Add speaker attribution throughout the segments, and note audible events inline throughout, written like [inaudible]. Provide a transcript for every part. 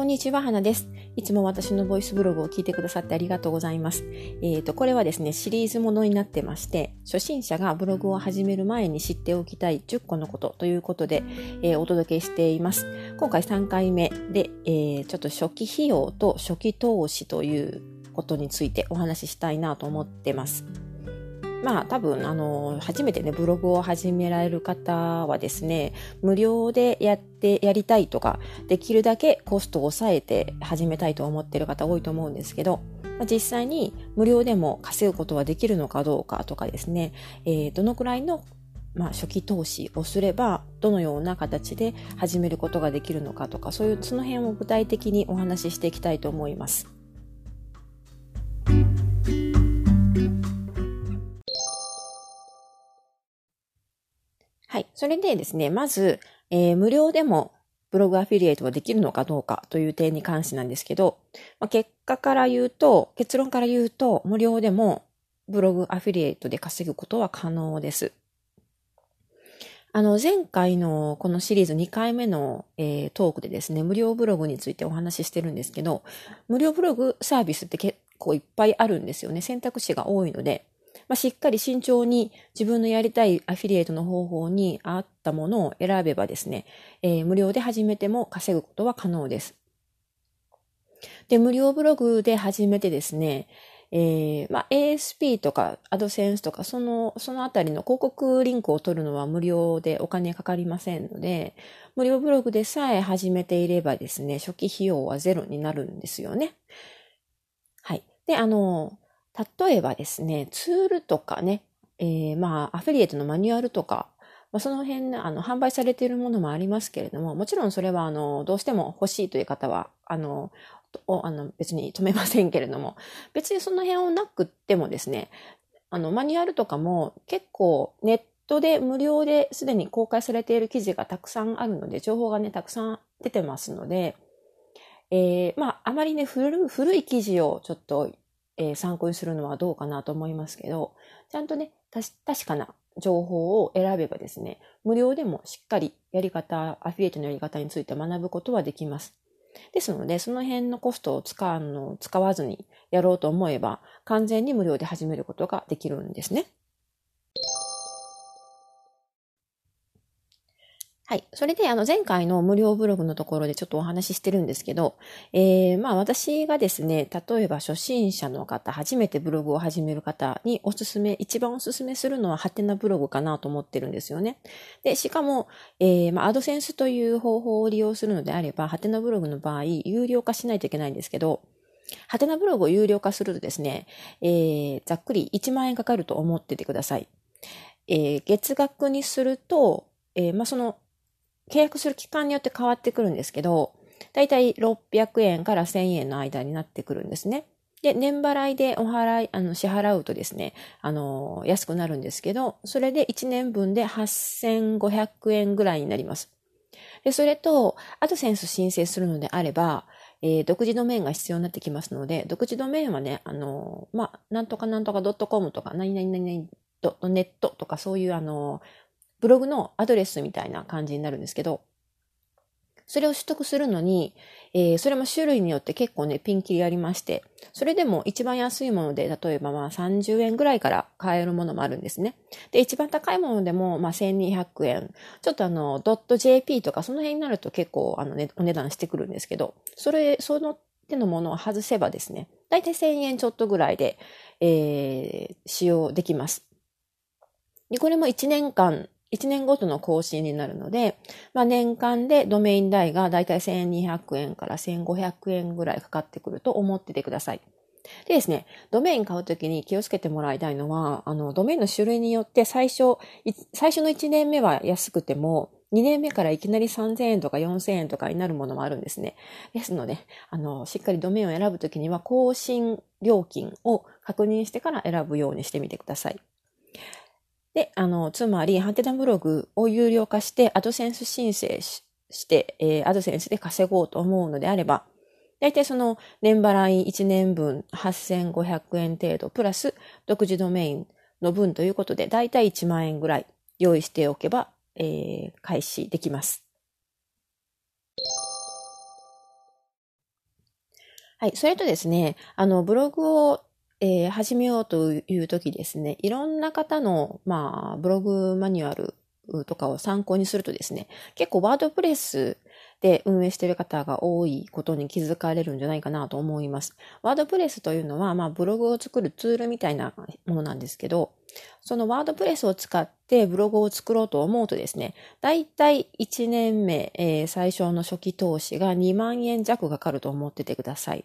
Speaker 1: こんにちは、花です。いつも私のボイスブログを聞いてくださってありがとうございます。えっ、ー、と、これはですね、シリーズものになってまして、初心者がブログを始める前に知っておきたい10個のことということで、えー、お届けしています。今回3回目で、えー、ちょっと初期費用と初期投資ということについてお話ししたいなと思ってます。まあ多分あの初めてねブログを始められる方はですね無料でやってやりたいとかできるだけコストを抑えて始めたいと思っている方多いと思うんですけど、実際に無料でも稼ぐことはできるのかどうかとかですね、えー、どのくらいのまあ、初期投資をすればどのような形で始めることができるのかとかそういうその辺を具体的にお話ししていきたいと思います。はい。それでですね、まず、えー、無料でもブログアフィリエイトができるのかどうかという点に関してなんですけど、まあ、結果から言うと、結論から言うと、無料でもブログアフィリエイトで稼ぐことは可能です。あの、前回のこのシリーズ2回目の、えー、トークでですね、無料ブログについてお話ししてるんですけど、無料ブログサービスって結構いっぱいあるんですよね。選択肢が多いので。まあ、しっかり慎重に自分のやりたいアフィリエイトの方法に合ったものを選べばですね、えー、無料で始めても稼ぐことは可能です。で、無料ブログで始めてですね、えー、まあ、ASP とか AdSense とかその、そのあたりの広告リンクを取るのは無料でお金かかりませんので、無料ブログでさえ始めていればですね、初期費用はゼロになるんですよね。はい。で、あの、例えばですね、ツールとかね、えー、まあ、アフィリエイトのマニュアルとか、まあ、その辺、あの、販売されているものもありますけれども、もちろんそれは、あの、どうしても欲しいという方は、あの、あの別に止めませんけれども、別にその辺をなくってもですね、あの、マニュアルとかも結構ネットで無料ですでに公開されている記事がたくさんあるので、情報がね、たくさん出てますので、えー、まあ、あまりね、古古い記事をちょっとえー、参考にするのはどうかなと思いますけど、ちゃんとね、確かな情報を選べばですね、無料でもしっかりやり方、アフィリエイトのやり方について学ぶことはできます。ですので、その辺のコストを使うの使わずにやろうと思えば、完全に無料で始めることができるんですね。はい。それで、あの、前回の無料ブログのところでちょっとお話ししてるんですけど、えー、まあ私がですね、例えば初心者の方、初めてブログを始める方におすすめ、一番おすすめするのはハテナブログかなと思ってるんですよね。で、しかも、えー、まあアドセンスという方法を利用するのであれば、ハテナブログの場合、有料化しないといけないんですけど、ハテナブログを有料化するとですね、えー、ざっくり1万円かかると思っててください。えー、月額にすると、えー、まあその契約する期間によって変わってくるんですけど、だいたい600円から1000円の間になってくるんですね。で、年払いでお払い、あの、支払うとですね、あの、安くなるんですけど、それで1年分で8500円ぐらいになります。で、それと、アドセンス申請するのであれば、えー、独自ドメインが必要になってきますので、独自ドメインはね、あの、まあ、なんとかなんとか .com とか、何々何々ネットとかそういうあの、ブログのアドレスみたいな感じになるんですけど、それを取得するのに、えー、それも種類によって結構ね、ピンキリありまして、それでも一番安いもので、例えばまあ30円ぐらいから買えるものもあるんですね。で、一番高いものでもまあ1200円。ちょっとあの、ドット .jp とかその辺になると結構あの、ね、お値段してくるんですけど、それ、その手のものを外せばですね、だいたい1000円ちょっとぐらいで、えー、使用できます。で、これも1年間1年ごとの更新になるので、まあ、年間でドメイン代がだいたい1200円から1500円ぐらいかかってくると思っててください。でですね、ドメイン買うときに気をつけてもらいたいのは、あの、ドメインの種類によって最初、最初の1年目は安くても、2年目からいきなり3000円とか4000円とかになるものもあるんですね。ですので、あの、しっかりドメインを選ぶときには、更新料金を確認してから選ぶようにしてみてください。で、あの、つまり、ハンテナブログを有料化して、アドセンス申請して、えー、アドセンスで稼ごうと思うのであれば、大体その年払い1年分8500円程度、プラス独自ドメインの分ということで、大体1万円ぐらい用意しておけば、えー、開始できます。はい。それとですね、あの、ブログを、えー、始めようという時ですね、いろんな方の、まあ、ブログマニュアルとかを参考にするとですね、結構ワードプレスで運営している方が多いことに気づかれるんじゃないかなと思います。ワードプレスというのは、まあ、ブログを作るツールみたいなものなんですけど、そのワードプレスを使ってブログを作ろうと思うとですね、だいたい1年目、えー、最初の初期投資が2万円弱かかると思っててください。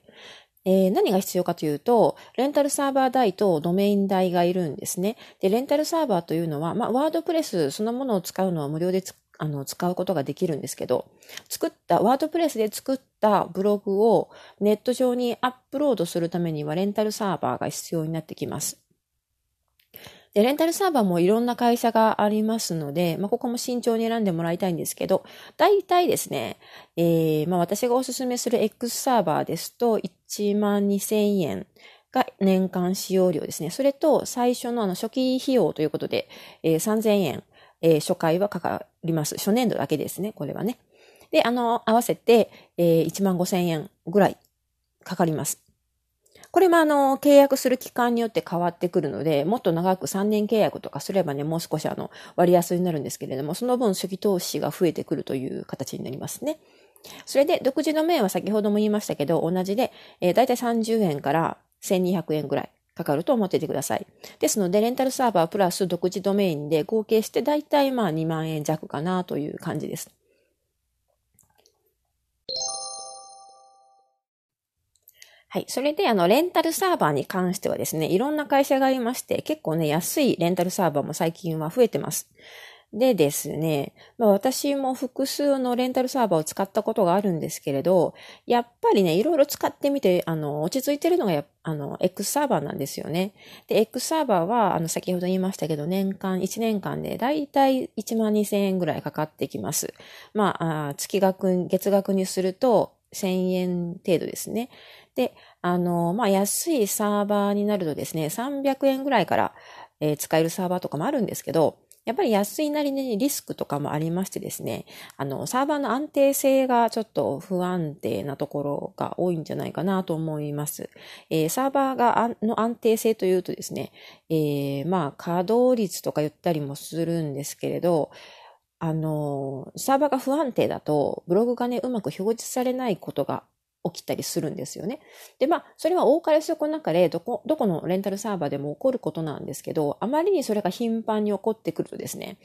Speaker 1: えー、何が必要かというと、レンタルサーバー代とドメイン代がいるんですね。で、レンタルサーバーというのは、まあ、ワードプレスそのものを使うのは無料であの使うことができるんですけど、作った、ワードプレスで作ったブログをネット上にアップロードするためにはレンタルサーバーが必要になってきます。で、レンタルサーバーもいろんな会社がありますので、まあ、ここも慎重に選んでもらいたいんですけど、大体ですね、えー、まあ、私がおすすめする X サーバーですと、1万2000円が年間使用料ですね。それと、最初のあの初期費用ということで、えー、3000円、えー、初回はかかります。初年度だけですね、これはね。で、あの、合わせて、えー、1万5000円ぐらいかかります。これもあの、契約する期間によって変わってくるので、もっと長く3年契約とかすればね、もう少しあの、割安になるんですけれども、その分初期投資が増えてくるという形になりますね。それで、独自ドメインは先ほども言いましたけど、同じで、えー、だいたい30円から1200円ぐらいかかると思っていてください。ですので、レンタルサーバープラス独自ドメインで合計してだいたいまあ2万円弱かなという感じです。はい。それで、あの、レンタルサーバーに関してはですね、いろんな会社がありまして、結構ね、安いレンタルサーバーも最近は増えてます。でですね、まあ、私も複数のレンタルサーバーを使ったことがあるんですけれど、やっぱりね、いろいろ使ってみて、あの、落ち着いてるのがや、あの、X サーバーなんですよね。で、X サーバーは、あの、先ほど言いましたけど、年間、1年間で、だいたい1万2000円ぐらいかかってきます。ま、あ月額、月額にすると、1000円程度ですね。で、あの、まあ、安いサーバーになるとですね、300円ぐらいから、えー、使えるサーバーとかもあるんですけど、やっぱり安いなりにリスクとかもありましてですね、あの、サーバーの安定性がちょっと不安定なところが多いんじゃないかなと思います。えー、サーバーがの安定性というとですね、えー、まあ、稼働率とか言ったりもするんですけれど、あの、サーバーが不安定だと、ブログがね、うまく表示されないことが起きたりするんですよね。で、まあ、それは多かれ少なかれ、どこ、どこのレンタルサーバーでも起こることなんですけど、あまりにそれが頻繁に起こってくるとですね、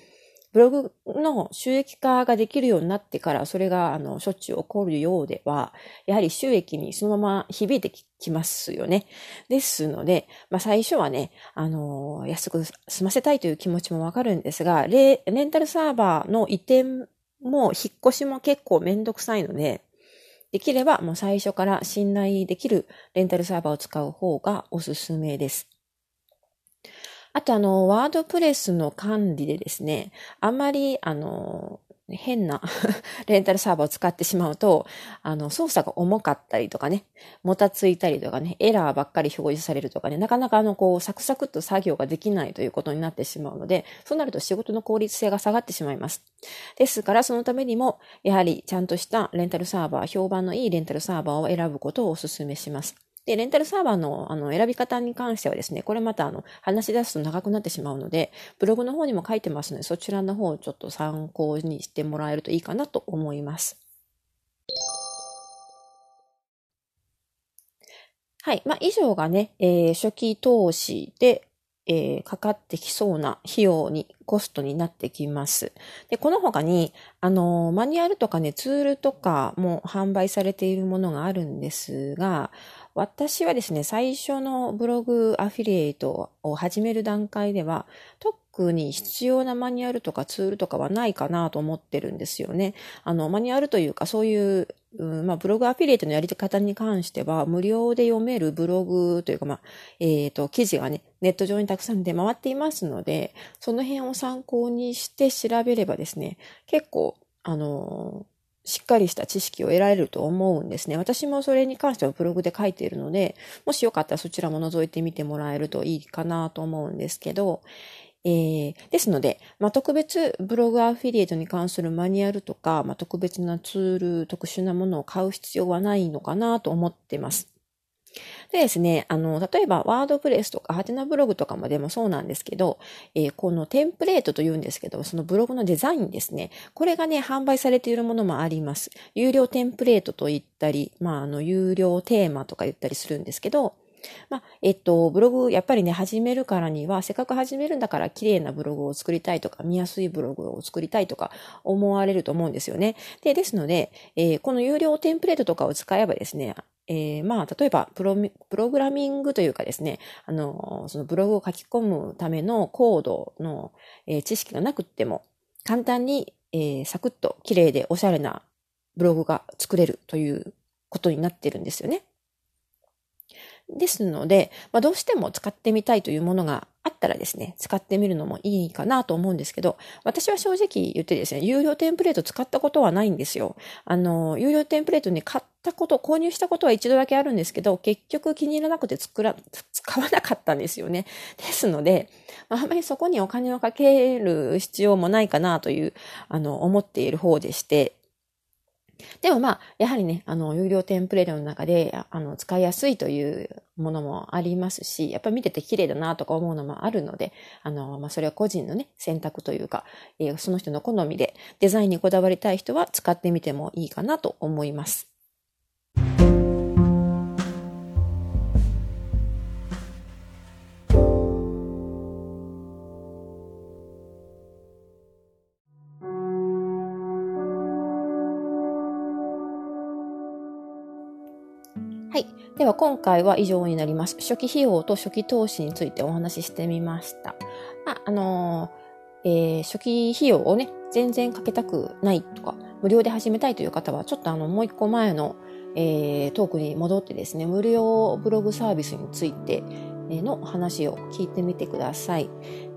Speaker 1: ブログの収益化ができるようになってから、それが、あの、しょっちゅう起こるようでは、やはり収益にそのまま響いてきますよね。ですので、まあ、最初はね、あの、安く済ませたいという気持ちもわかるんですが、レレンタルサーバーの移転も引っ越しも結構めんどくさいので、できればもう最初から信頼できるレンタルサーバーを使う方がおすすめです。あとあの、ワードプレスの管理でですね、あんまりあの、変な [laughs] レンタルサーバーを使ってしまうと、あの、操作が重かったりとかね、もたついたりとかね、エラーばっかり表示されるとかね、なかなかあの、こう、サクサクっと作業ができないということになってしまうので、そうなると仕事の効率性が下がってしまいます。ですから、そのためにも、やはりちゃんとしたレンタルサーバー、評判のいいレンタルサーバーを選ぶことをお勧めします。で、レンタルサーバーのあの選び方に関してはですね、これまたあの話し出すと長くなってしまうので、ブログの方にも書いてますので、そちらの方をちょっと参考にしてもらえるといいかなと思います。はい。まあ、以上がね、えー、初期投資で、えー、かかってきそうな費用に、コストになってきます。で、この他に、あの、マニュアルとかね、ツールとかも販売されているものがあるんですが、私はですね、最初のブログアフィリエイトを始める段階では、特に必要なマニュアルとかツールとかはないかなと思ってるんですよね。あの、マニュアルというか、そういう、うんまあ、ブログアフィリエイトのやり方に関しては、無料で読めるブログというか、まあ、えっ、ー、と、記事がね、ネット上にたくさん出回っていますので、その辺を参考にして調べればですね、結構、あのしっかりした知識を得られると思うんですね。私もそれに関してはブログで書いているので、もしよかったらそちらも覗いてみてもらえるといいかなと思うんですけど、えー、ですので、まあ、特別ブログアフィリエイトに関するマニュアルとか、まあ、特別なツール、特殊なものを買う必要はないのかなと思ってます。でですね、あの、例えばワードプレスとかハテナブログとかもでもそうなんですけど、えー、このテンプレートと言うんですけど、そのブログのデザインですね。これがね、販売されているものもあります。有料テンプレートと言ったり、まあ、あの、有料テーマとか言ったりするんですけど、まあ、えっと、ブログ、やっぱりね、始めるからには、せっかく始めるんだから綺麗なブログを作りたいとか、見やすいブログを作りたいとか思われると思うんですよね。で、ですので、えー、この有料テンプレートとかを使えばですね、えー、まあ、例えばプロ、プログラミングというかですね、あの、そのブログを書き込むためのコードの、えー、知識がなくっても、簡単に、えー、サクッと綺麗でおしゃれなブログが作れるということになってるんですよね。ですので、まあ、どうしても使ってみたいというものがあったらですね、使ってみるのもいいかなと思うんですけど、私は正直言ってですね、有料テンプレート使ったことはないんですよ。あの、有料テンプレートに買ったこと、購入したことは一度だけあるんですけど、結局気に入らなくて作ら、使わなかったんですよね。ですので、あ、あまりそこにお金をかける必要もないかなという、あの、思っている方でして、でもまあ、やはりね、あの、有料テンプレートの中で、あの、使いやすいというものもありますし、やっぱり見てて綺麗だなとか思うのもあるので、あの、まあ、それは個人のね、選択というか、えー、その人の好みで、デザインにこだわりたい人は使ってみてもいいかなと思います。では今回は以上になります。初期費用と初期投資についてお話ししてみました。まあ、あのー、えー、初期費用をね、全然かけたくないとか、無料で始めたいという方は、ちょっとあの、もう一個前の、えー、トークに戻ってですね、無料ブログサービスについての話を聞いてみてください。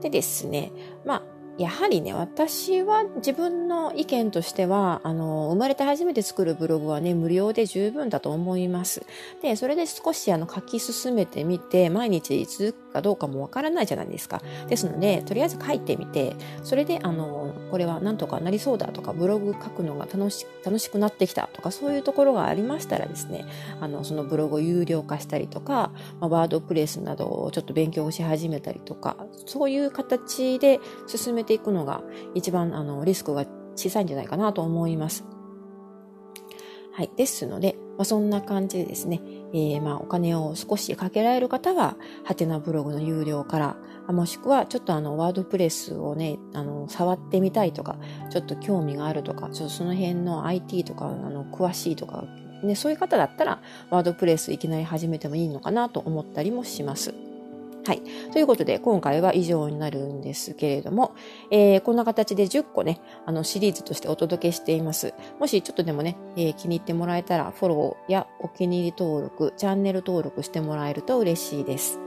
Speaker 1: でですね、まあ、やはりね、私は自分の意見としては、あの、生まれて初めて作るブログはね、無料で十分だと思います。で、それで少しあの、書き進めてみて、毎日続かどうかもわからないじゃないですか。ですので、とりあえず書いてみて、それで、あの、これはなんとかなりそうだとか、ブログ書くのが楽し、楽しくなってきたとか、そういうところがありましたらですね、あの、そのブログを有料化したりとか、まあ、ワードプレスなどをちょっと勉強し始めたりとか、そういう形で進めていくのが一番あのリスクが小さいんじゃないかなと思います。はい。ですので、まあ、そんな感じでですね、えー、まあお金を少しかけられる方は、ハテナブログの有料から、もしくはちょっとあのワードプレスをね、あの、触ってみたいとか、ちょっと興味があるとか、ちょっとその辺の IT とか、あの、詳しいとか、ね、そういう方だったら、ワードプレスいきなり始めてもいいのかなと思ったりもします。はい。ということで、今回は以上になるんですけれども、えー、こんな形で10個ね、あの、シリーズとしてお届けしています。もしちょっとでもね、えー、気に入ってもらえたら、フォローやお気に入り登録、チャンネル登録してもらえると嬉しいです。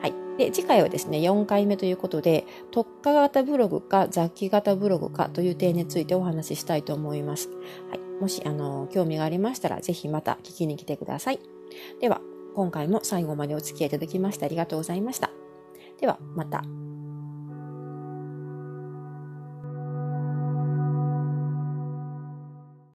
Speaker 1: はい。で、次回はですね、4回目ということで、特化型ブログか雑記型ブログかという点についてお話ししたいと思います。はい。もし、あの、興味がありましたら、ぜひまた聞きに来てください。では、今回も最後までお付き合いいただきましてありがとうございました。では、また。